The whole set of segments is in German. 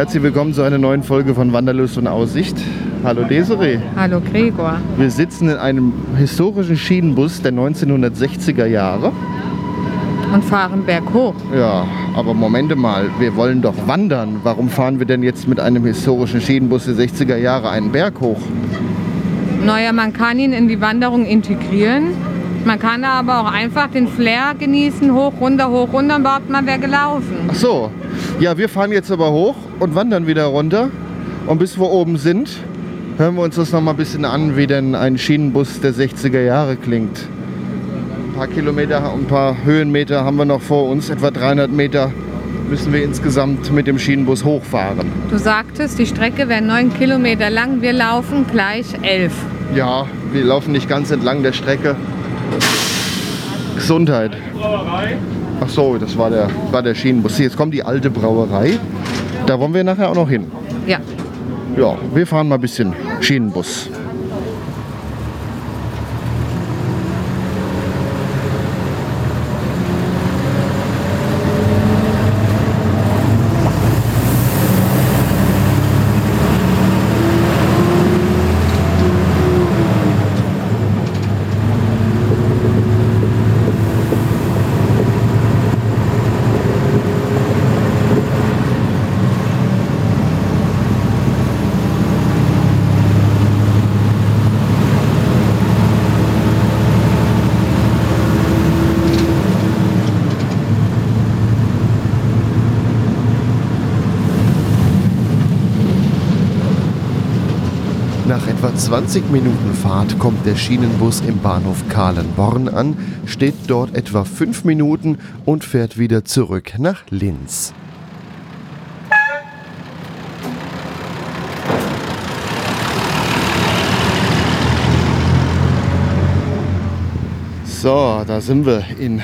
Herzlich willkommen zu einer neuen Folge von Wanderlust und Aussicht. Hallo Desiree. Hallo Gregor. Wir sitzen in einem historischen Schienenbus der 1960er Jahre. Und fahren berghoch. Ja, aber Momente mal, wir wollen doch wandern. Warum fahren wir denn jetzt mit einem historischen Schienenbus der 60er Jahre einen Berg hoch? Naja, man kann ihn in die Wanderung integrieren. Man kann aber auch einfach den Flair genießen, hoch, runter, hoch, runter und überhaupt mal wer gelaufen. Ach so, ja, wir fahren jetzt aber hoch und wandern wieder runter. Und bis wir oben sind, hören wir uns das noch mal ein bisschen an, wie denn ein Schienenbus der 60er Jahre klingt. Ein paar Kilometer, ein paar Höhenmeter haben wir noch vor uns, etwa 300 Meter müssen wir insgesamt mit dem Schienenbus hochfahren. Du sagtest, die Strecke wäre neun Kilometer lang. Wir laufen gleich elf. Ja, wir laufen nicht ganz entlang der Strecke. Gesundheit. Ach so, das war der, war der Schienenbus. Jetzt kommt die alte Brauerei. Da wollen wir nachher auch noch hin. Ja. Ja, wir fahren mal ein bisschen Schienenbus. Nach etwa 20 Minuten Fahrt kommt der Schienenbus im Bahnhof Kahlenborn an, steht dort etwa 5 Minuten und fährt wieder zurück nach Linz. So, da sind wir in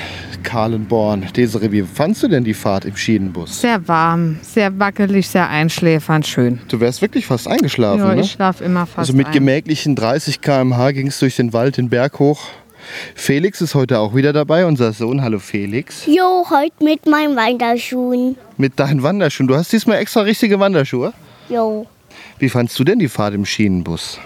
Kahlenborn. Desiree, wie fandst du denn die Fahrt im Schienenbus? Sehr warm, sehr wackelig, sehr einschläfernd, schön. Du wärst wirklich fast eingeschlafen, Ja, ne? ich schlafe immer fast Also mit ein. gemächlichen 30 km/h ging es durch den Wald den Berg hoch. Felix ist heute auch wieder dabei, unser Sohn. Hallo Felix. Jo, heute mit meinen Wanderschuhen. Mit deinen Wanderschuhen. Du hast diesmal extra richtige Wanderschuhe. Jo, Wie fandst du denn die Fahrt im Schienenbus?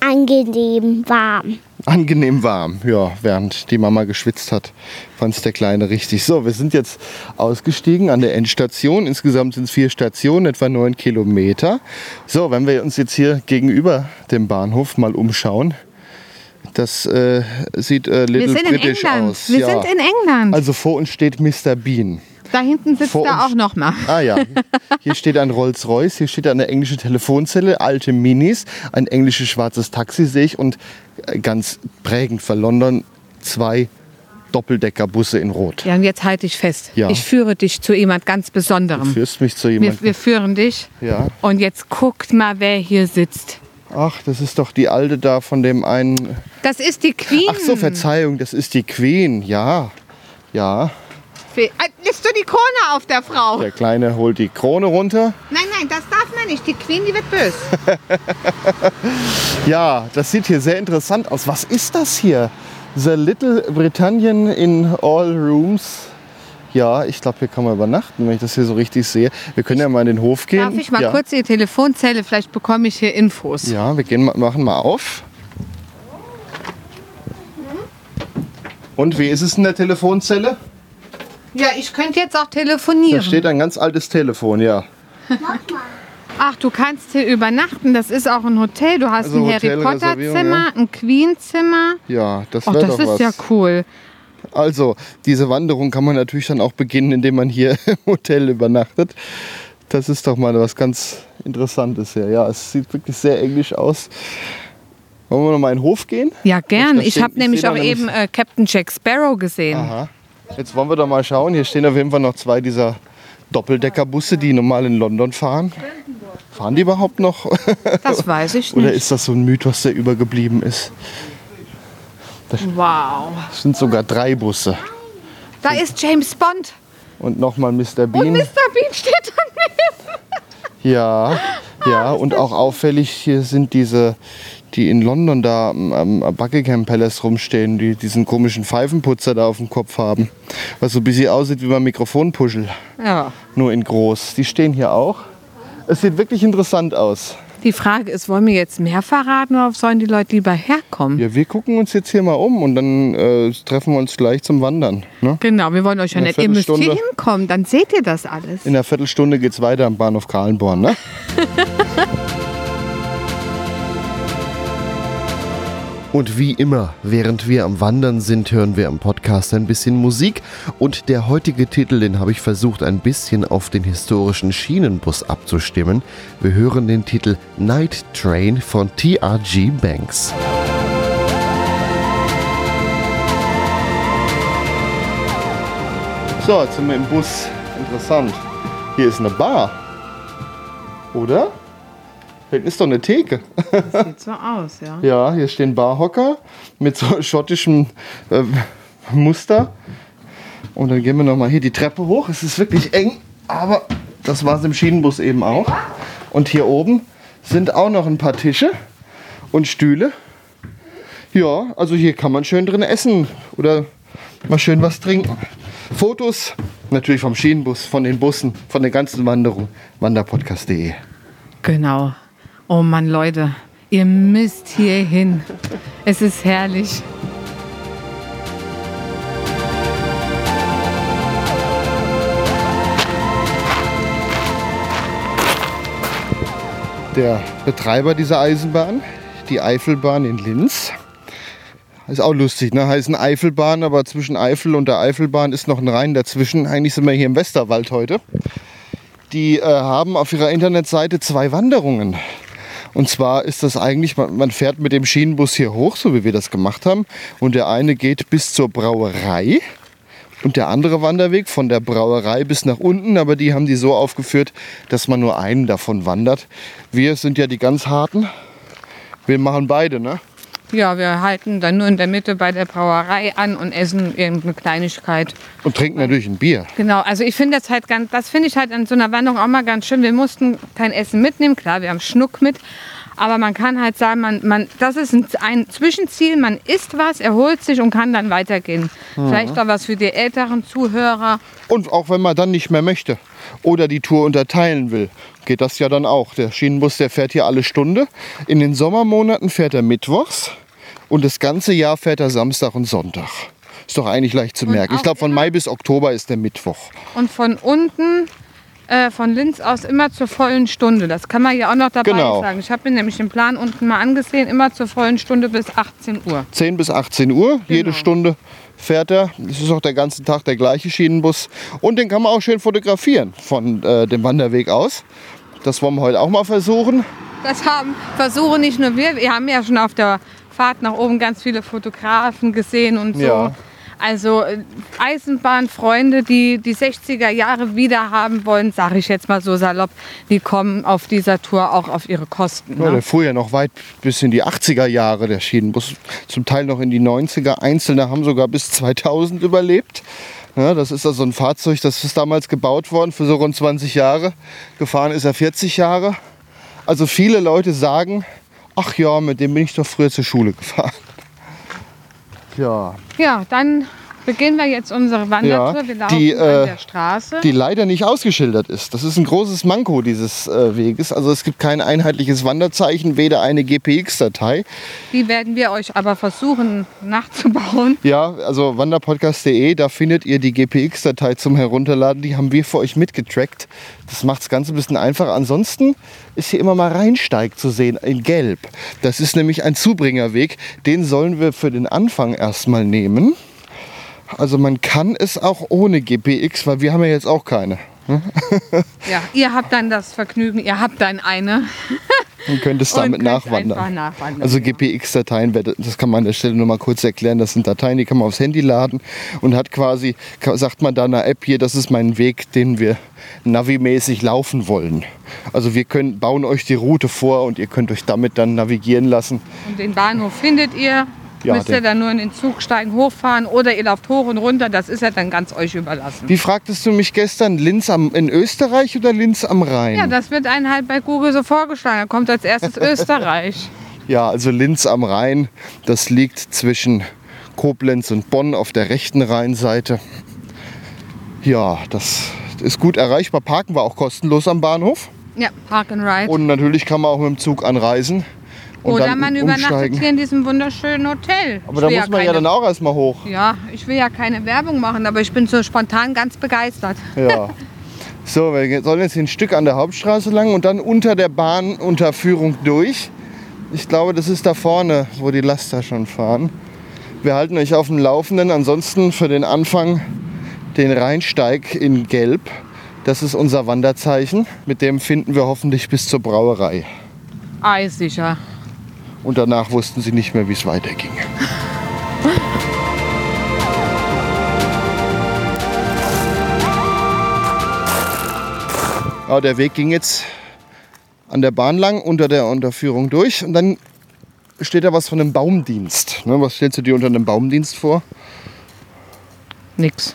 angenehm warm. Angenehm warm, ja, während die Mama geschwitzt hat, fand es der Kleine richtig. So, wir sind jetzt ausgestiegen an der Endstation. Insgesamt sind es vier Stationen, etwa neun Kilometer. So, wenn wir uns jetzt hier gegenüber dem Bahnhof mal umschauen, das äh, sieht äh, little England. aus. Wir ja. sind in England. Also vor uns steht Mr. Bean. Da hinten sitzt vor er uns- auch noch mal. Ah ja, hier steht ein Rolls-Royce, hier steht eine englische Telefonzelle, alte Minis, ein englisches schwarzes Taxi sehe ich und äh, ganz prägend für London zwei Doppeldeckerbusse in Rot. Ja, und jetzt halte ich fest. Ja. Ich führe dich zu jemand ganz Du Besonderem. führst mich zu Wir, jemandem. wir führen dich. Ja. Und jetzt guckt mal, wer hier sitzt. Ach, das ist doch die alte da von dem einen. Das ist die Queen. Ach so, Verzeihung, das ist die Queen. Ja, ja. Fe- Ah, Lässt du die Krone auf der Frau? Der Kleine holt die Krone runter. Nein, nein, das darf man nicht. Die Queen, die wird böse. Ja, das sieht hier sehr interessant aus. Was ist das hier? The Little Britannien in all rooms. Ja, ich glaube, hier kann man übernachten, wenn ich das hier so richtig sehe. Wir können ja mal in den Hof gehen. Darf ich mal ja. kurz die Telefonzelle? Vielleicht bekomme ich hier Infos. Ja, wir gehen, machen mal auf. Und wie ist es in der Telefonzelle? Ja, ich könnte jetzt auch Da telefonieren. steht ein ganz altes Telefon, ja. Ach, du kannst hier übernachten. Das ist auch ein Hotel. Du hast Also ein Harry Potter Zimmer, ein Queen Zimmer. Ja, das wäre das doch ist was. ja cool. Also, diese Wanderung kann man natürlich dann auch beginnen, indem man hier im Hotel übernachtet. Das ist doch mal was ganz Interessantes hier. Ja, es sieht wirklich sehr englisch aus. Wollen wir noch mal in den Hof gehen? Ja, gern. Da Ich stehen- habe ich nämlich auch da eben äh, Captain Jack Sparrow gesehen. Aha. Jetzt wollen wir doch mal schauen. Hier stehen auf jeden Fall noch zwei dieser Doppeldeckerbusse, die normal in London fahren. Fahren die überhaupt noch? Das weiß ich Oder nicht. ist das so ein Mythos, der übergeblieben ist? Wow. Es sind sogar drei Busse. Da ist James Bond. Und nochmal Mr. Und Bean. Mr. Bean steht daneben. Ja, ja. Und auch auffällig hier sind diese, die in London da am, am Buckingham Palace rumstehen, die diesen komischen Pfeifenputzer da auf dem Kopf haben. Was so ein bisschen aussieht wie beim Mikrofonpuschel. Ja. Nur in groß. Die stehen hier auch. Es sieht wirklich interessant aus. Die Frage ist, wollen wir jetzt mehr verraten oder sollen die Leute lieber herkommen? Ja, wir gucken uns jetzt hier mal um und dann äh, treffen wir uns gleich zum Wandern. Ne? Genau, wir wollen euch ja nicht. Ihr müsst hier hinkommen, dann seht ihr das alles. In einer Viertelstunde geht's weiter am Bahnhof Kahlenborn. Ne? Und wie immer, während wir am Wandern sind, hören wir im Podcast ein bisschen Musik. Und der heutige Titel, den habe ich versucht, ein bisschen auf den historischen Schienenbus abzustimmen. Wir hören den Titel Night Train von TRG Banks. So, jetzt sind wir im Bus. Interessant. Hier ist eine Bar. Oder? Hinten ist doch eine Theke. Sieht so aus, ja. Ja, hier stehen Barhocker mit so schottischem äh, Muster. Und dann gehen wir nochmal hier die Treppe hoch. Es ist wirklich eng, aber das war es im Schienenbus eben auch. Und hier oben sind auch noch ein paar Tische und Stühle. Ja, also hier kann man schön drin essen oder mal schön was trinken. Fotos natürlich vom Schienenbus, von den Bussen, von der ganzen Wanderung. Wanderpodcast.de. Genau. Oh Mann, Leute, ihr müsst hier hin. Es ist herrlich. der Betreiber dieser Eisenbahn, die Eifelbahn in Linz. Ist auch lustig, ne? Heißen Eifelbahn, aber zwischen Eifel und der Eifelbahn ist noch ein Rhein dazwischen. Eigentlich sind wir hier im Westerwald heute. Die äh, haben auf ihrer Internetseite zwei Wanderungen. Und zwar ist das eigentlich, man, fährt mit dem Schienenbus hier hoch, so wie wir das gemacht haben. Und der eine geht bis zur Brauerei. Und der andere Wanderweg von der Brauerei bis nach unten, aber die haben die so aufgeführt, dass man nur einen davon wandert. Wir sind ja die ganz harten. Wir machen beide, ne? Ja, wir halten dann nur in der Mitte bei der Brauerei an und essen irgendeine Kleinigkeit. Und trinken natürlich ein Bier. Genau, also ich finde das halt ganz, das finde ich halt an so einer Wanderung auch mal ganz schön. Wir mussten kein Essen mitnehmen, klar, wir haben Schnuck mit, aber man kann halt sagen, man, man, das ist ein, ein Zwischenziel, man isst was, erholt sich und kann dann weitergehen. Vielleicht auch was für die älteren Zuhörer. Und auch wenn man dann nicht mehr möchte oder die Tour unterteilen will, geht das ja dann auch. Der Schienenbus, der fährt hier alle Stunde. In den Sommermonaten fährt er mittwochs und das ganze Jahr fährt er Samstag und Sonntag. Ist doch eigentlich leicht zu merken. Ich glaube, von Mai bis Oktober ist der Mittwoch. Und von unten, äh, von Linz aus immer zur vollen Stunde. Das kann man ja auch noch dabei Genau. sagen. Ich habe mir nämlich den Plan unten mal angesehen, immer zur vollen Stunde bis 18 Uhr. 10 bis 18 Uhr, jede Genau. Stunde fährt er. Das ist auch der ganze Tag der gleiche Schienenbus. Und den kann man auch schön fotografieren von äh, dem Wanderweg aus. Das wollen wir heute auch mal versuchen. Das haben versuchen nicht nur wir, wir haben ja schon auf der Fahrt nach oben ganz viele Fotografen gesehen und so. Ja. Also äh, Eisenbahnfreunde, die die 60er Jahre wieder haben wollen, sage ich jetzt mal so salopp, die kommen auf dieser Tour auch auf ihre Kosten. Ja, Ne? der fuhr ja noch weit bis in die 80er Jahre, der Schienenbus. Zum Teil noch in die 90er. Einzelne haben sogar bis 2000 überlebt. Ja, das ist also ein Fahrzeug, das ist damals gebaut worden für so rund 20 Jahre. Gefahren ist er 40 Jahre. Also viele Leute sagen, ach ja, mit dem bin ich doch früher zur Schule gefahren. Ja, Ja, dann beginnen wir jetzt unsere Wandertour. Ja, wir laufen die, an äh, der Straße. die leider nicht ausgeschildert ist. Das ist ein großes Manko dieses äh, Weges. Also es gibt kein einheitliches Wanderzeichen, weder eine GPX-Datei. Die werden wir euch aber versuchen nachzubauen. Ja, also wanderpodcast.de, da findet ihr die GPX-Datei zum Herunterladen. Die haben wir für euch mitgetrackt. Das macht das Ganze ein bisschen einfacher. Ansonsten ist hier immer mal Rheinsteig zu sehen in Gelb. Das ist nämlich ein Zubringerweg. Den sollen wir für den Anfang erstmal nehmen. Also man kann es auch ohne GPX, weil wir haben ja jetzt auch keine. Ja, ihr habt dann das Vergnügen, ihr habt dann eine. und könntest Und damit könnt einfach nachwandern. nachwandern, Also. GPX-Dateien, das kann man an der Stelle nur mal kurz erklären. Das sind Dateien, die kann man aufs Handy laden und hat quasi, sagt man da einer App hier, das ist mein Weg, den wir navimäßig laufen wollen. Also wir können, bauen euch die Route vor und ihr könnt euch damit dann navigieren lassen. Und den Bahnhof findet ihr. Ja, Müsst ihr dann nur in den Zug steigen, hochfahren oder ihr lauft hoch und runter. Das ist ja dann ganz euch überlassen. Wie fragtest du mich gestern, Linz am, in Österreich oder Linz am Rhein? Ja, das wird einem halt bei Google so vorgeschlagen. Da kommt als erstes Österreich. Ja, also Linz am Rhein, das liegt zwischen Koblenz und Bonn auf der rechten Rheinseite. Ja, das ist gut erreichbar. Parken war auch kostenlos am Bahnhof. Ja, Park and Ride. Und natürlich kann man auch mit dem Zug anreisen. Und oder man übernachtet umsteigen. hier in diesem wunderschönen Hotel. Aber da muss man ja keine, dann auch erstmal hoch. Ja, ich will ja keine Werbung machen, aber ich bin so spontan ganz begeistert. Ja. So, wir sollen jetzt ein Stück an der Hauptstraße lang und dann unter der Bahnunterführung durch. Ich glaube, das ist da vorne, wo die Laster schon fahren. Wir halten euch auf dem Laufenden. Ansonsten für den Anfang den Rheinsteig in Gelb. Das ist unser Wanderzeichen. Mit dem finden wir hoffentlich bis zur Brauerei. Eissicher. Und danach wussten sie nicht mehr, wie es weiterging. Ja, der Weg ging jetzt an der Bahn lang unter der Unterführung durch und dann steht da was von einem Baumdienst. Ne, was stellst du dir unter einem Baumdienst vor? Nix.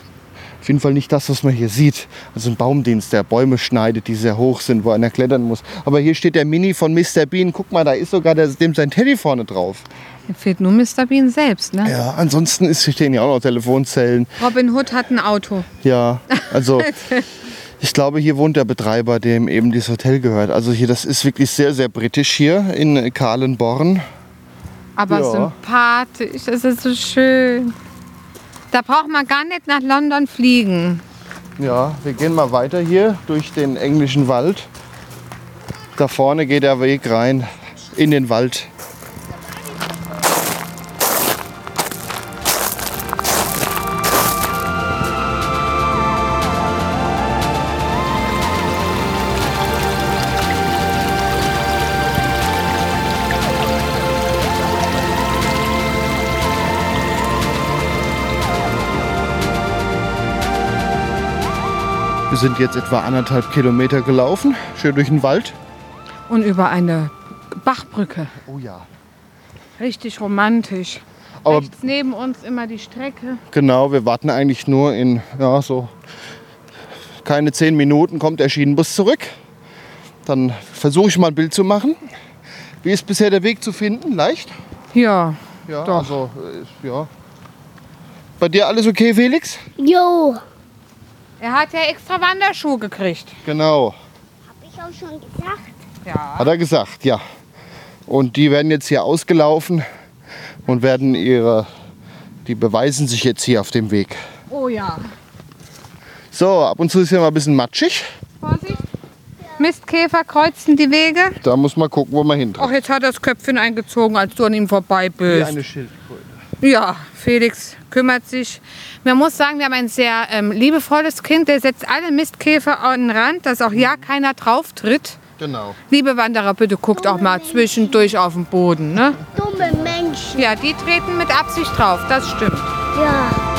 Auf jeden Fall nicht das, was man hier sieht. Also ein Baumdienst, der Bäume schneidet, die sehr hoch sind, wo einer klettern muss. Aber hier steht der Mini von Mr. Bean. Guck mal, da ist sogar der, dem sein Teddy vorne drauf. Fehlt nur Mr. Bean selbst, ne? Ja, ansonsten ist, hier stehen ja auch noch Telefonzellen. Robin Hood hat ein Auto. Ja, also ich glaube, hier wohnt der Betreiber, dem eben dieses Hotel gehört. Also hier, das ist wirklich sehr, sehr britisch hier in Kahlenborn. Aber Ja. sympathisch, das ist so schön. Da braucht man gar nicht nach London fliegen. Ja, wir gehen mal weiter hier durch den englischen Wald. Da vorne geht der Weg rein in den Wald. Wir sind jetzt etwa anderthalb Kilometer gelaufen, schön durch den Wald. Und über eine Bachbrücke. Oh ja. Richtig romantisch. Aber Rechts neben uns immer die Strecke. genau, wir warten eigentlich nur in ja, so keine zehn Minuten kommt der Schienenbus zurück. Dann versuche ich mal ein Bild zu machen. Wie ist bisher der Weg zu finden? Leicht? Ja, Ja, Doch. also äh, ja. Bei dir alles okay, Felix? Jo, er hat ja extra Wanderschuhe gekriegt. Genau, hab ich auch schon gesagt. Ja. hat er gesagt, ja. Und die werden jetzt hier ausgelaufen und werden ihre, die beweisen sich jetzt hier auf dem Weg. Oh ja. So, ab und zu ist hier mal ein bisschen matschig. Vorsicht. Mistkäfer kreuzen die Wege. Da muss man gucken, wo man Ach, hintritt. jetzt hat er das Köpfchen eingezogen, als du an ihm vorbei Wie bist. eine Schildkröte. Ja, Felix kümmert sich. Man muss sagen, wir haben ein sehr ähm, liebevolles Kind. Der setzt alle Mistkäfer an den Rand, dass auch ja keiner drauf tritt. Genau. Liebe Wanderer, bitte guckt auch mal zwischendurch auf den Boden. Ne? Dumme Menschen. Ja, die treten mit Absicht drauf, das stimmt. Ja.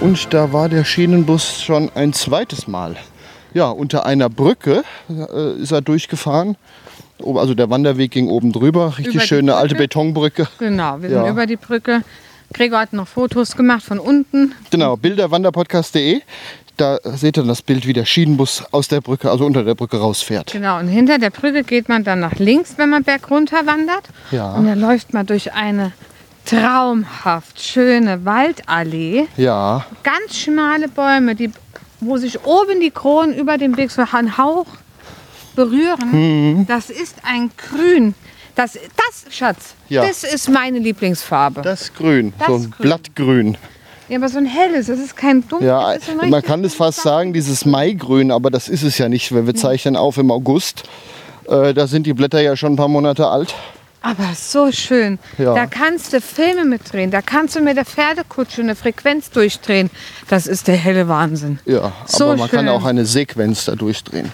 Und da war der Schienenbus schon ein zweites Mal. Ja, unter einer Brücke äh, ist er durchgefahren. Also der Wanderweg ging oben drüber. Richtig schöne alte Brücke? Betonbrücke. Genau, wir Ja. sind über die Brücke. Gregor hat noch Fotos gemacht von unten. Genau, bilderwanderpodcast.de. Da seht ihr das Bild, wie der Schienenbus aus der Brücke, also unter der Brücke rausfährt. Genau, und hinter der Brücke geht man dann nach links, wenn man bergunter wandert. Ja. Und dann läuft man durch eine traumhaft schöne Waldallee. Ja, Ganz schmale Bäume, die, wo sich oben die Kronen über dem Weg so einen Hauch berühren. Das ist ein Grün. Das, das Schatz, Ja. das ist meine Lieblingsfarbe. das Grün, Das so ein Grün. Blattgrün. Ja, aber so ein helles, das ist kein dunkles. Ja, man kann es fast sagen, dieses Maigrün, aber das ist es ja nicht, weil wir zeichnen auf im August. Äh, da sind die Blätter ja schon ein paar Monate alt. Aber so schön. Ja. Da kannst du Filme mitdrehen. Da kannst du mit der Pferdekutsche eine Frequenz durchdrehen. Das ist der helle Wahnsinn. Ja, So aber man kann schön. auch eine Sequenz da durchdrehen.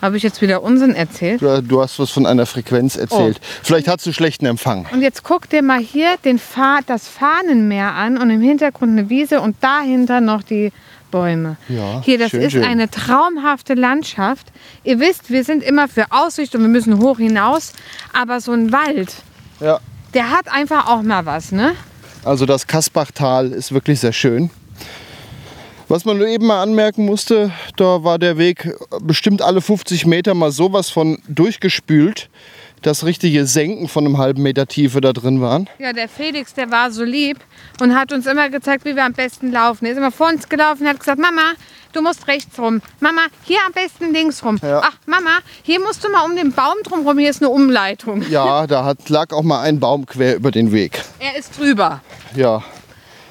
Habe ich jetzt wieder Unsinn erzählt? Du, du hast was von einer Frequenz erzählt. Oh. Vielleicht hast du schlechten Empfang. Und jetzt guck dir mal hier den Fa das Fahnenmeer an und im Hintergrund eine Wiese und dahinter noch die Bäume. Ja, hier, das schön, ist schön. eine traumhafte Landschaft. Ihr wisst, wir sind immer für Aussicht und wir müssen hoch hinaus. Aber so ein Wald, Ja. der hat einfach auch mal was, ne? Also das Kasbachtal ist wirklich sehr schön. Was man nur eben mal anmerken musste, da war der Weg bestimmt alle 50 Meter mal sowas von durchgespült, dass richtige Senken von einem halben Meter Tiefe da drin waren. Ja, der Felix, der war so lieb und hat uns immer gezeigt, wie wir am besten laufen. Er ist immer vor uns gelaufen und hat gesagt, Mama, du musst rechts rum. Mama, hier am besten links rum. Ja. Ach, Mama, hier musst du mal um den Baum drum rum, hier ist eine Umleitung. Ja, da hat, lag auch mal ein Baum quer über den Weg. Er ist drüber. Ja.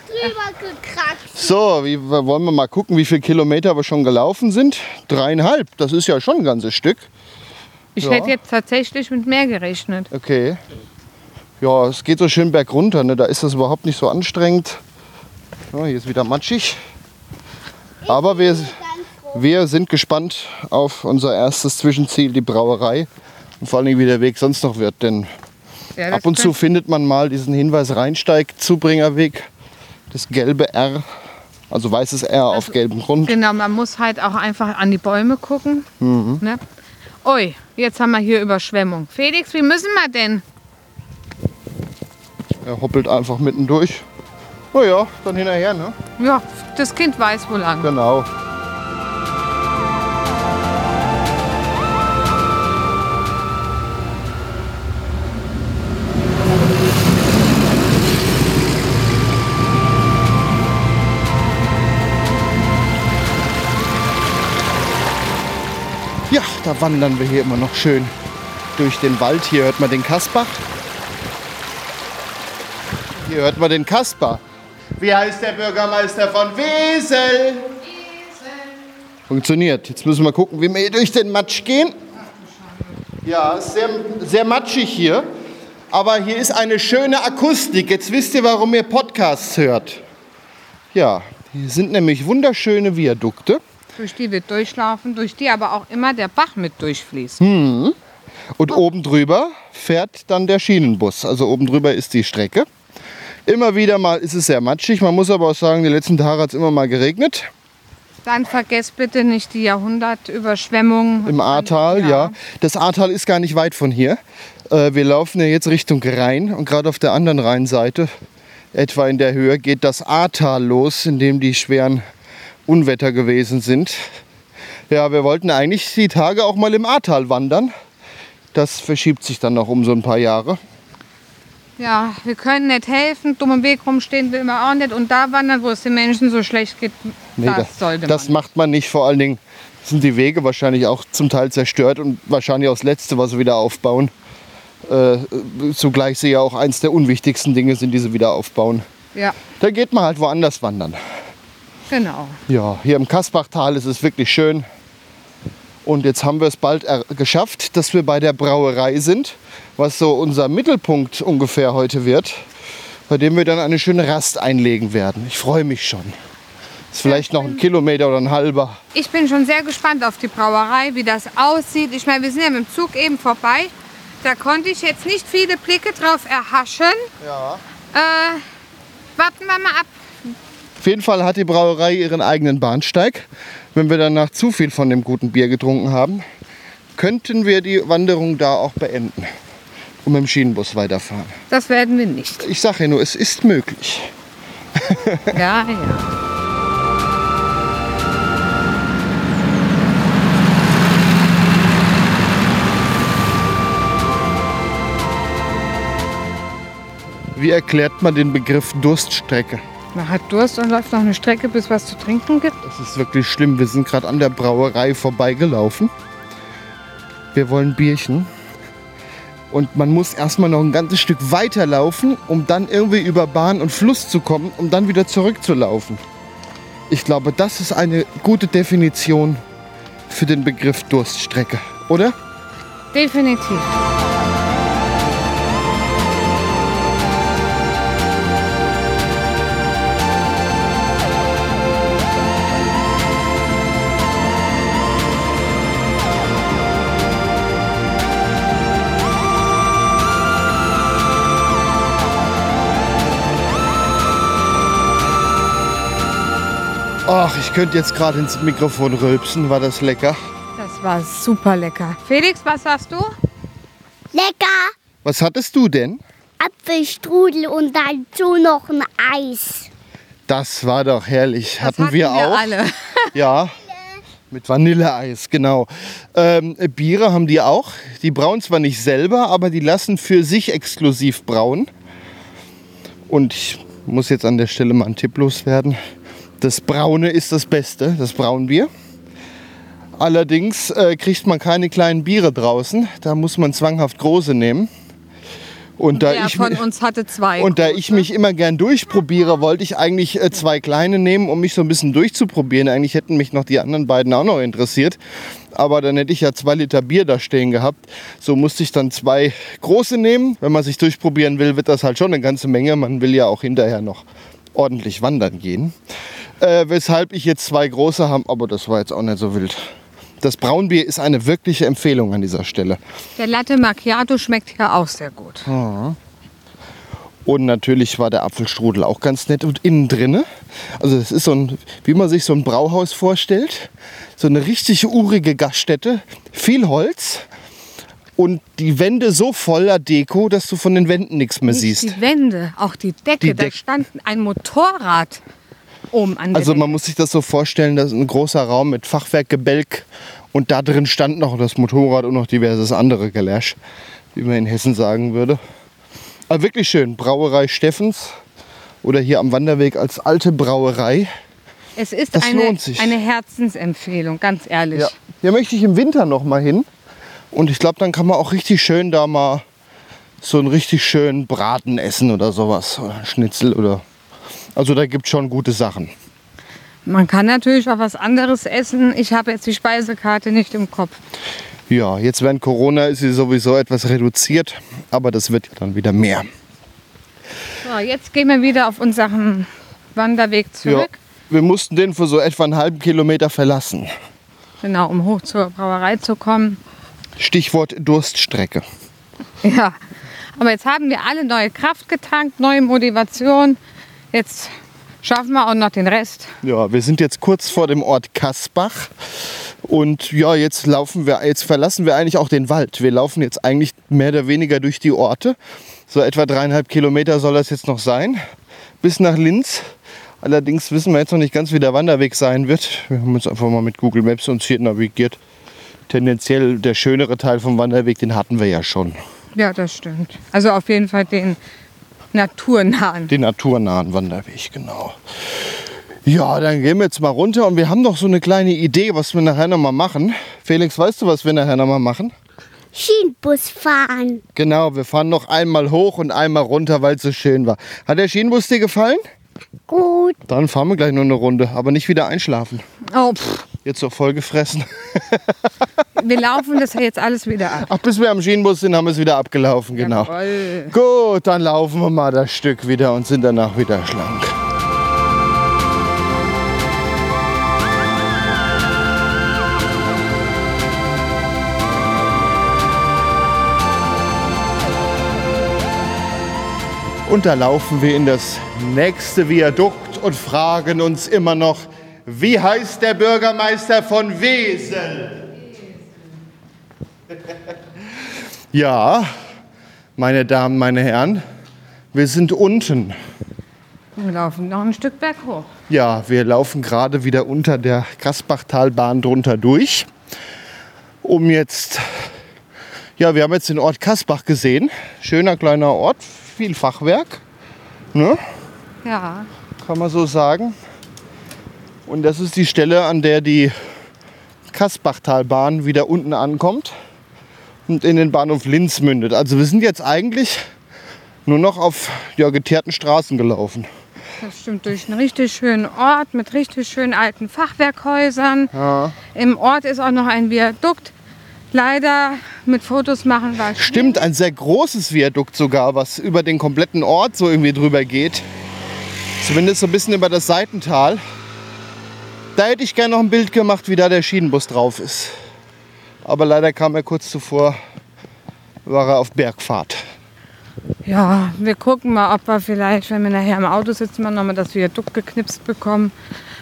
Drüber gekratzt. So, wie, wollen wir mal gucken, wie viele Kilometer wir schon gelaufen sind? Dreieinhalb, das ist ja schon ein ganzes Stück. Ich Ja. hätte jetzt tatsächlich mit mehr gerechnet. Okay. Ja, es geht so schön bergunter, ne? da ist das überhaupt nicht so anstrengend. Ja, hier ist wieder matschig. Aber wir, wir sind gespannt auf unser erstes Zwischenziel, die Brauerei. Und vor allem, wie der Weg sonst noch wird. Denn Ja, ab und zu findet man mal diesen Hinweis Rheinsteig-Zubringerweg. Das gelbe R, also weißes R auf gelbem Grund. Genau, man muss halt auch einfach an die Bäume gucken. Mhm. Ne? Ui, jetzt haben wir hier Überschwemmung. Felix, wie müssen wir denn? Er hoppelt einfach mitten durch. Oh ja, dann hinterher, ne? Ja, das Kind weiß wo lang. Genau. Da wandern wir hier immer noch schön durch den Wald. Hier hört man den Kasbach. Hier hört man den Kasper. Wie heißt der Bürgermeister von Wesel? Funktioniert. Jetzt müssen wir gucken, wie wir hier durch den Matsch gehen. Ja, ist sehr, sehr matschig hier. Aber hier ist eine schöne Akustik. Jetzt wisst ihr, warum ihr Podcasts hört. Ja, hier sind nämlich wunderschöne Viadukte. Durch die wir durchlaufen, durch die aber auch immer der Bach mit durchfließt. Hm. Und oben drüber fährt dann der Schienenbus. Also oben drüber ist die Strecke. Immer wieder mal ist es sehr matschig. Man muss aber auch sagen, die letzten Tage hat es immer mal geregnet. Dann vergesst bitte nicht die Jahrhundertüberschwemmung. Im Ahrtal, ja. Das Ahrtal ist gar nicht weit von hier. Äh, wir laufen ja jetzt Richtung Rhein und gerade auf der anderen Rheinseite, etwa in der Höhe, geht das Ahrtal los, in dem die schweren Unwetter gewesen sind. Ja, wir wollten eigentlich die Tage auch mal im Ahrtal wandern. Das verschiebt sich dann noch um so ein paar Jahre. Ja, wir können nicht helfen, dumm im Weg rumstehen will man auch nicht. Und da wandern, wo es den Menschen so schlecht geht, Nee, das, das, sollte das man. macht man nicht. Vor allen Dingen sind die Wege wahrscheinlich auch zum Teil zerstört und wahrscheinlich auch das Letzte, was sie wieder aufbauen. Äh, zugleich sie ja auch eins der unwichtigsten Dinge sind, die sie wieder aufbauen. Ja, Da geht man halt woanders wandern. Genau. Ja, hier im Kasbachtal ist es wirklich schön. Und jetzt haben wir es bald geschafft, dass wir bei der Brauerei sind, was so unser Mittelpunkt ungefähr heute wird, bei dem wir dann eine schöne Rast einlegen werden. Ich freue mich schon. Ist vielleicht noch ein Kilometer oder ein halber. Ich bin schon sehr gespannt auf die Brauerei, wie das aussieht. Ich meine, wir sind ja mit dem Zug eben vorbei. Da konnte ich jetzt nicht viele Blicke drauf erhaschen. Ja. Äh, warten wir mal ab. Auf jeden Fall hat die Brauerei ihren eigenen Bahnsteig. Wenn wir danach zu viel von dem guten Bier getrunken haben, könnten wir die Wanderung da auch beenden und mit dem Schienenbus weiterfahren. Das werden wir nicht. Ich sage ja nur, es ist möglich. Ja, ja. Wie erklärt man den Begriff Durststrecke? Man hat Durst und läuft noch eine Strecke, bis was zu trinken gibt. Das ist wirklich schlimm. Wir sind gerade an der Brauerei vorbeigelaufen. Wir wollen Bierchen. Und man muss erstmal noch ein ganzes Stück weiterlaufen, um dann irgendwie über Bahn und Fluss zu kommen, um dann wieder zurückzulaufen. Ich glaube, das ist eine gute Definition für den Begriff Durststrecke, oder? Definitiv. Ach, ich könnte jetzt gerade ins Mikrofon rülpsen. War das lecker? Das war super lecker. Felix, was sagst du? Lecker. Was hattest du denn? Apfelstrudel und dazu noch ein Eis. Das war doch herrlich. Das hatten, wir auch. alle. Ja. Mit Vanilleeis, genau. Ähm, Biere haben die auch. Die brauen zwar nicht selber, aber die lassen für sich exklusiv brauen. Und ich muss jetzt an der Stelle mal einen Tipp loswerden. Das Braune ist das Beste, das Braunbier. Allerdings äh, kriegt man keine kleinen Biere draußen. Da muss man zwanghaft große nehmen. Und da ich von mi- uns hatte zwei. und da ich mich immer gern durchprobiere, wollte ich eigentlich äh, zwei kleine nehmen, um mich so ein bisschen durchzuprobieren. Eigentlich hätten mich noch die anderen beiden auch noch interessiert. Aber dann hätte ich ja zwei Liter Bier da stehen gehabt. So musste ich dann zwei große nehmen. Wenn man sich durchprobieren will, wird das halt schon eine ganze Menge. Man will ja auch hinterher noch ordentlich wandern gehen. Äh, weshalb ich jetzt zwei große habe, aber das war jetzt auch nicht so wild. Das Braunbier ist eine wirkliche Empfehlung an dieser Stelle. Der Latte Macchiato schmeckt ja auch sehr gut. Und natürlich war der Apfelstrudel auch ganz nett und innen drinne. Also es ist so ein, wie man sich so ein Brauhaus vorstellt. So eine richtig urige Gaststätte, viel Holz und die Wände so voller Deko, dass du von den Wänden nichts mehr Nicht siehst. Die Wände, auch die Decke. Die da stand ein Motorrad oben an der Also man muss sich das so vorstellen, das ist ein großer Raum mit Fachwerkgebälk und da drin stand noch das Motorrad und noch diverses andere Gelasch, wie man in Hessen sagen würde. Aber wirklich schön, Brauerei Steffens oder hier am Wanderweg als alte Brauerei. Es ist das eine, lohnt sich. eine Herzensempfehlung, ganz ehrlich. Ja. Hier möchte ich im Winter noch mal hin und ich glaube, dann kann man auch richtig schön da mal so einen richtig schönen Braten essen oder sowas oder Schnitzel oder also da gibt es schon gute Sachen. Man kann natürlich auch was anderes essen. Ich habe jetzt die Speisekarte nicht im Kopf. Ja, jetzt während Corona ist sie sowieso etwas reduziert, aber das wird dann wieder mehr. So, jetzt gehen wir wieder auf unseren Wanderweg Ja, zurück. wir mussten den für so etwa einen halben Kilometer verlassen. Genau, um hoch zur Brauerei zu kommen. Stichwort Durststrecke. Ja, aber jetzt haben wir alle neue Kraft getankt, neue Motivation. Jetzt schaffen wir auch noch den Rest. Ja, wir sind jetzt kurz vor dem Ort Kasbach und ja, jetzt laufen wir, jetzt verlassen wir eigentlich auch den Wald. Wir laufen jetzt eigentlich mehr oder weniger durch die Orte. So etwa dreieinhalb Kilometer soll das jetzt noch sein, bis nach Linz. Allerdings wissen wir jetzt noch nicht ganz, wie der Wanderweg sein wird. Wir haben uns einfach mal mit Google Maps uns hier navigiert. Tendenziell der schönere Teil vom Wanderweg, den hatten wir ja schon. Ja, das stimmt. Also auf jeden Fall den naturnahen. Den naturnahen Wanderweg, genau. Ja, dann gehen wir jetzt mal runter und wir haben noch so eine kleine Idee, was wir nachher noch mal machen. Felix, weißt du, was wir nachher noch mal machen? Schienenbus fahren. Genau, wir fahren noch einmal hoch und einmal runter, weil es so schön war. Hat der Schienenbus dir gefallen? Gut. Dann fahren wir gleich noch eine Runde, aber nicht wieder einschlafen. Oh, pff, Jetzt so voll gefressen. wir laufen das jetzt alles wieder ab. Ach, bis wir am Schienenbus sind, haben wir es wieder abgelaufen, genau. Jawohl. Gut, dann laufen wir mal das Stück wieder und sind danach wieder schlank. Und da laufen wir in das nächste Viadukt und fragen uns immer noch, wie heißt der Bürgermeister von Wesel? ja, meine Damen, meine Herren, wir sind unten. Wir laufen noch ein Stück berg hoch. Ja, wir laufen gerade wieder unter der Kasbachtalbahn drunter durch. Um jetzt, ja, wir haben jetzt den Ort Kasbach gesehen. Schöner kleiner Ort, viel Fachwerk, ne? Ja, kann man so sagen. Und das ist die Stelle, an der die Kasbachtalbahn wieder unten ankommt. und in den Bahnhof Linz mündet. Also wir sind jetzt eigentlich nur noch auf ja, geteerten Straßen gelaufen. Das stimmt, durch einen richtig schönen Ort mit richtig schönen alten Fachwerkhäusern. Ja. Im Ort ist auch noch ein Viadukt. Leider mit Fotos machen war Stimmt, ein sehr großes Viadukt sogar, was über den kompletten Ort so irgendwie drüber geht. Zumindest so ein bisschen über das Seitental. Da hätte ich gerne noch ein Bild gemacht, wie da der Schienenbus drauf ist. Aber leider kam er kurz zuvor, war er auf Bergfahrt. Ja, wir gucken mal, ob wir vielleicht, wenn wir nachher im Auto sitzen, mal nochmal das Viadukt geknipst bekommen.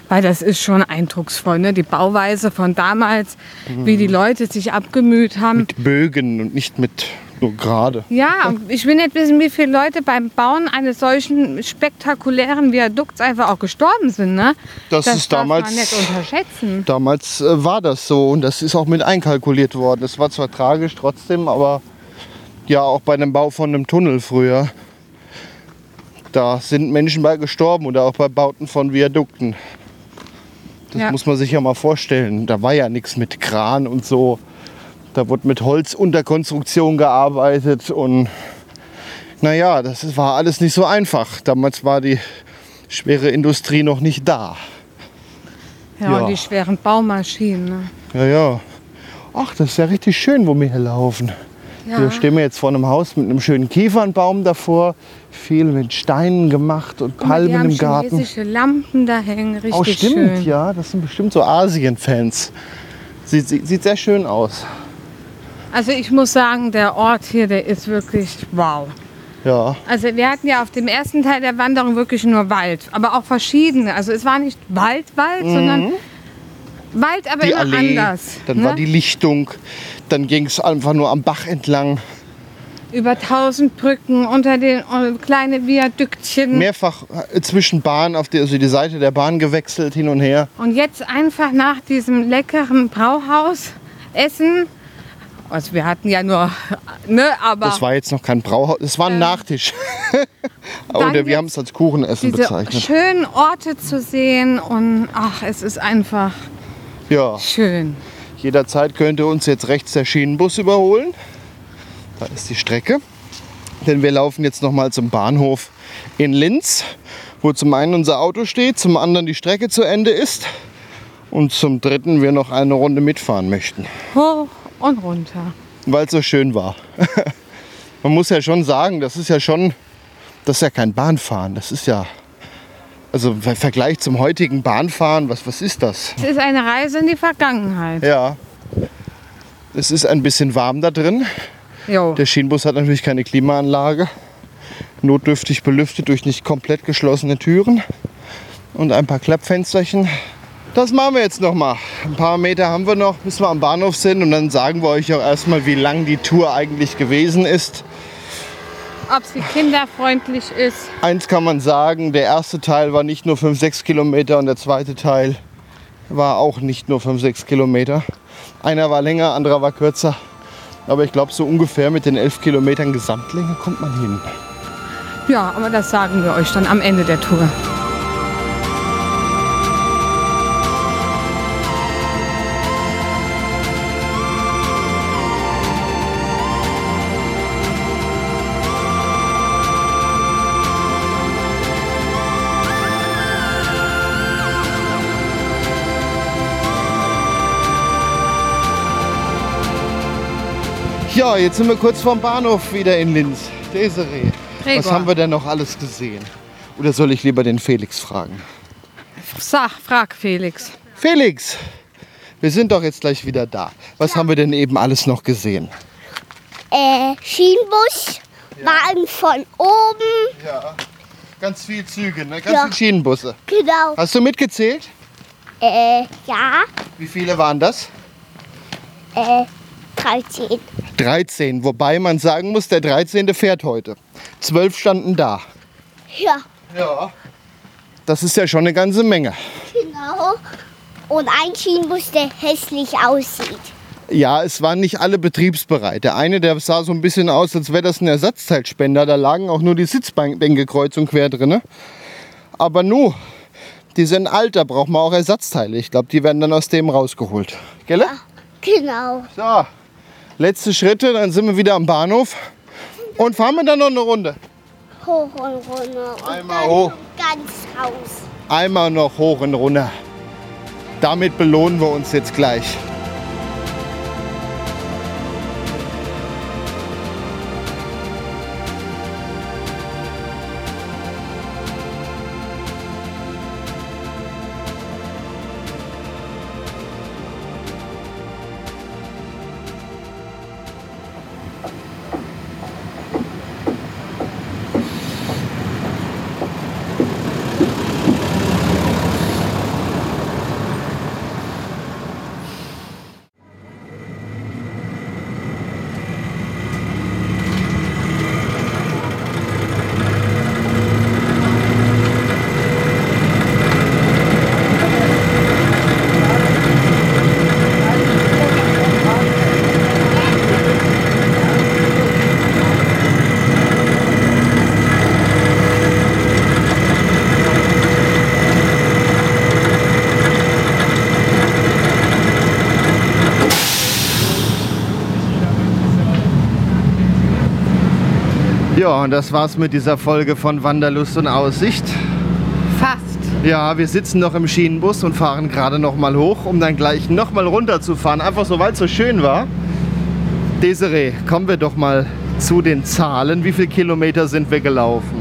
Weil das ist schon eindrucksvoll, ne? Die Bauweise von damals, wie die Leute sich abgemüht haben. Mit Bögen und nicht mit nur gerade. Ja, ich will nicht wissen, wie viele Leute beim Bauen eines solchen spektakulären Viadukts einfach auch gestorben sind. Ne? Das ist darf damals- man nicht unterschätzen. Damals äh, war das so und das ist auch mit einkalkuliert worden. Es war zwar tragisch trotzdem, aber ja auch bei dem Bau von einem Tunnel früher. Da sind Menschen bei gestorben oder auch bei Bauten von Viadukten. Das Ja. muss man sich ja mal vorstellen. Da war ja nichts mit Kran und so. Da wurde mit Holzunterkonstruktion gearbeitet und naja, das war alles nicht so einfach. Damals war die schwere Industrie noch nicht da. Ja, Ja. und die schweren Baumaschinen. Ne? Ja, ja. Ach, das ist ja richtig schön, wo wir hier laufen. Ja. Hier stehen wir jetzt vor einem Haus mit einem schönen Kiefernbaum davor. Viel mit Steinen gemacht und mal, die Palmen haben im Garten. chinesische Lampen da hängen, richtig Oh, stimmt, schön. ja. Das sind bestimmt so Asien-Fans. Sieht, sieht, sieht sehr schön aus. Also ich muss sagen, der Ort hier, der ist wirklich wow. Ja, Also wir hatten ja auf dem ersten Teil der Wanderung wirklich nur Wald, aber auch verschiedene. Also es war nicht Wald, Wald, sondern Wald, aber Mhm. die immer Allee. anders. Dann ne? war die Lichtung. Dann ging es einfach nur am Bach entlang. Über tausend Brücken, unter den äh, kleine Viadüktchen. Mehrfach äh, zwischen Bahn, auf die, also die Seite der Bahn gewechselt, hin und her. Und jetzt einfach nach diesem leckeren Brauhaus essen. Also wir hatten ja nur, ne, aber Das war jetzt noch kein Brauhaus, das war ein Nachtisch. dann Oder wir haben es als Kuchenessen bezeichnet. schönen Orte zu sehen und ach, es ist einfach Ja. schön. Jederzeit könnte uns jetzt rechts der Schienenbus überholen. Da ist die Strecke. Denn wir laufen jetzt noch mal zum Bahnhof in Linz, wo zum einen unser Auto steht, zum anderen die Strecke zu Ende ist und zum dritten wir noch eine Runde mitfahren möchten, Hoch und runter. weil es so schön war. Man muss ja schon sagen, das ist ja schon, das ist ja kein Bahnfahren, das ist ja, also im Vergleich zum heutigen Bahnfahren, was, was ist das? Es ist eine Reise in die Vergangenheit. Ja, es ist ein bisschen warm da drin. Jo. Der Schienenbus hat natürlich keine Klimaanlage. Notdürftig belüftet durch nicht komplett geschlossene Türen und ein paar Klappfensterchen. Das machen wir jetzt noch mal. Ein paar Meter haben wir noch, bis wir am Bahnhof sind und dann sagen wir euch auch erstmal, wie lang die Tour eigentlich gewesen ist. Ob sie kinderfreundlich ist. Eins kann man sagen, der erste Teil war nicht nur 5, 6 Kilometer und der zweite Teil war auch nicht nur 5, 6 Kilometer. Einer war länger, anderer war kürzer. Aber ich glaube, so ungefähr mit den 11 Kilometern Gesamtlänge kommt man hin. Ja, aber das sagen wir euch dann am Ende der Tour. Ja, jetzt sind wir kurz vorm Bahnhof wieder in Linz. Desiree, was Gregor. haben wir denn noch alles gesehen? Oder soll ich lieber den Felix fragen? Sag, frag Felix. Felix, wir sind doch jetzt gleich wieder da. Was haben wir denn eben alles noch gesehen? Äh, Schienenbus, Wagen von oben. Ja, ganz viel Züge, ne? ganz Ja. viele Schienenbusse. Genau. Hast du mitgezählt? Äh, ja, Wie viele waren das? äh, 13. 13, wobei man sagen muss, der 13. fährt heute. Zwölf standen da. Ja, Ja. Das ist ja schon eine ganze Menge. genau. Und ein Schienenbus, der hässlich aussieht. Ja, es waren nicht alle betriebsbereit. Der eine, der sah so ein bisschen aus, als wäre das ein Ersatzteilspender. Da lagen auch nur die Sitzbänke kreuz und quer drin. Aber nu, die sind alt, da braucht man auch Ersatzteile. Ich glaube, die werden dann aus dem rausgeholt. Gell? Genau. So, Letzte Schritte, dann sind wir wieder am Bahnhof. Und fahren wir dann noch eine Runde. Hoch und runter. Und Einmal hoch. Ganz raus. Einmal noch hoch und runter. Damit belohnen wir uns jetzt gleich. Ja, und das war's mit dieser Folge von Wanderlust und Aussicht. Fast. Ja, wir sitzen noch im Schienenbus und fahren gerade noch mal hoch, um dann gleich noch mal runterzufahren. Einfach so, weil es so schön war. Desiree, kommen wir doch mal zu den Zahlen. Wie viele Kilometer sind wir gelaufen?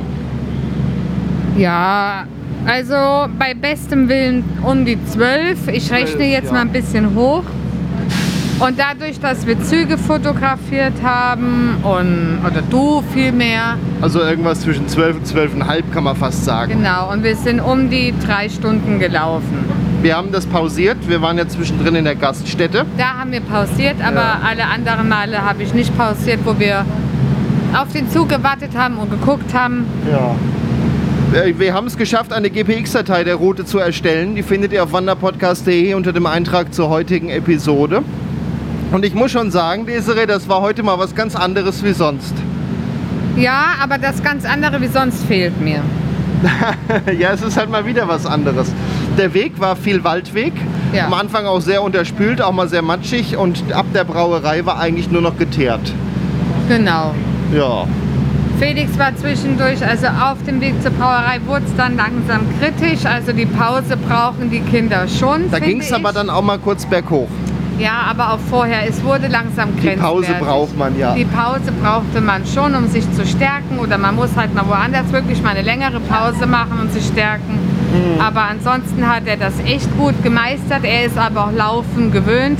Ja, also bei bestem Willen um die 12. Ich rechne jetzt ja. mal ein bisschen hoch. Und dadurch, dass wir Züge fotografiert haben und oder du vielmehr, Also irgendwas zwischen 12 und 12,5 kann man fast sagen. genau, und wir sind um die drei Stunden gelaufen. Wir haben das pausiert. Wir waren ja zwischendrin in der Gaststätte. Da haben wir pausiert, aber Ja. alle anderen Male habe ich nicht pausiert, wo wir auf den Zug gewartet haben und geguckt haben. Ja. Äh, Wir haben es geschafft, eine GPX-Datei der Route zu erstellen. Die findet ihr auf wanderpodcast.de unter dem Eintrag zur heutigen Episode. Und ich muss schon sagen, Desiree, das war heute mal was ganz anderes wie sonst. Ja, aber das ganz andere wie sonst fehlt mir. ja, es ist halt mal wieder was anderes. Der Weg war viel Waldweg. Ja. Am Anfang auch sehr unterspült, auch mal sehr matschig. Und ab der Brauerei war eigentlich nur noch geteert. Genau. Ja. Felix war zwischendurch, also auf dem Weg zur Brauerei wurde es dann langsam kritisch. Also die Pause brauchen die Kinder schon. Da ging es aber dann auch mal kurz berghoch. Ja, aber auch vorher. Es wurde langsam Die Pause grenzwertig. braucht man ja. Die Pause brauchte man schon, um sich zu stärken. Oder man muss halt mal woanders wirklich mal eine längere Pause machen und sich stärken. Mhm. Aber ansonsten hat er das echt gut gemeistert. Er ist aber auch Laufen gewöhnt.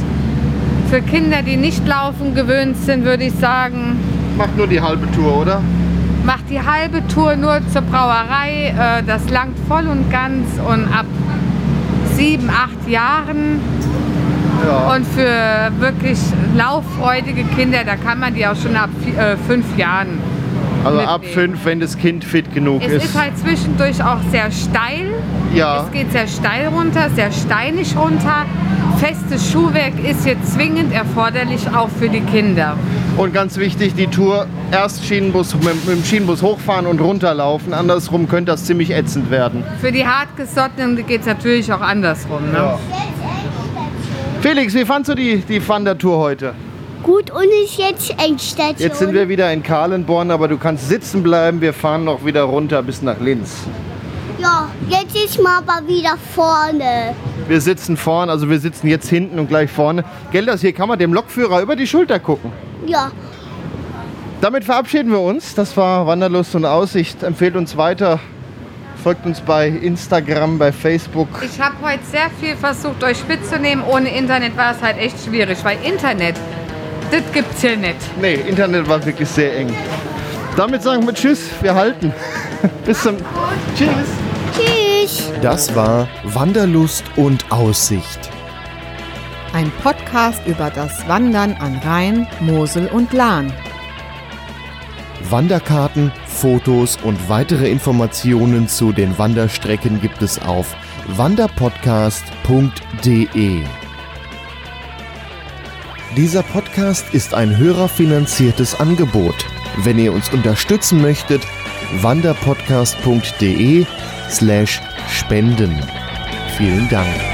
Für Kinder, die nicht laufen gewöhnt sind, würde ich sagen, Macht nur die halbe Tour, oder? macht die halbe Tour nur zur Brauerei. Äh, Das langt voll und ganz und ab sieben, acht Jahren Ja. und für wirklich lauffreudige Kinder, da kann man die auch schon ab äh, fünf Jahren. Also ab mitnehmen. fünf, wenn das Kind fit genug Es ist. ist halt zwischendurch auch sehr steil. ja. Es geht sehr steil runter, sehr steinig runter. Festes Schuhwerk ist hier zwingend erforderlich, auch für die Kinder. Und ganz wichtig, die Tour erst Schienenbus, mit, mit dem Schienenbus hochfahren und runterlaufen. Andersrum könnte das ziemlich ätzend werden. Für die Hartgesottenen geht es natürlich auch andersrum. Ne? Ja. Felix, wie fandst du die, die Wandertour heute? Gut, und ist jetzt Endstation. Jetzt sind wir wieder in Kahlenborn, aber du kannst sitzen bleiben. Wir fahren noch wieder runter bis nach Linz. Ja, jetzt ist man aber wieder vorne. Wir sitzen vorne, also wir sitzen jetzt hinten und gleich vorne. Gelders, hier kann man dem Lokführer über die Schulter gucken. Ja, Damit verabschieden wir uns. Das war Wanderlust und Aussicht. Empfehlt uns weiter. Folgt uns bei Instagram, bei Facebook. Ich habe heute sehr viel versucht, euch mitzunehmen. Ohne Internet war es halt echt schwierig, weil Internet, das gibt's hier nicht. Nee, Internet war wirklich sehr eng. Damit sagen wir Tschüss, wir halten. Bis zum Tschüss. tschüss. Das war Wanderlust und Aussicht. Ein Podcast über das Wandern an Rhein, Mosel und Lahn. Wanderkarten, Fotos und weitere Informationen zu den Wanderstrecken gibt es auf wanderpodcast.de. Dieser Podcast ist ein hörerfinanziertes Angebot. Wenn ihr uns unterstützen möchtet, wanderpodcast.de slash spenden. Vielen Dank.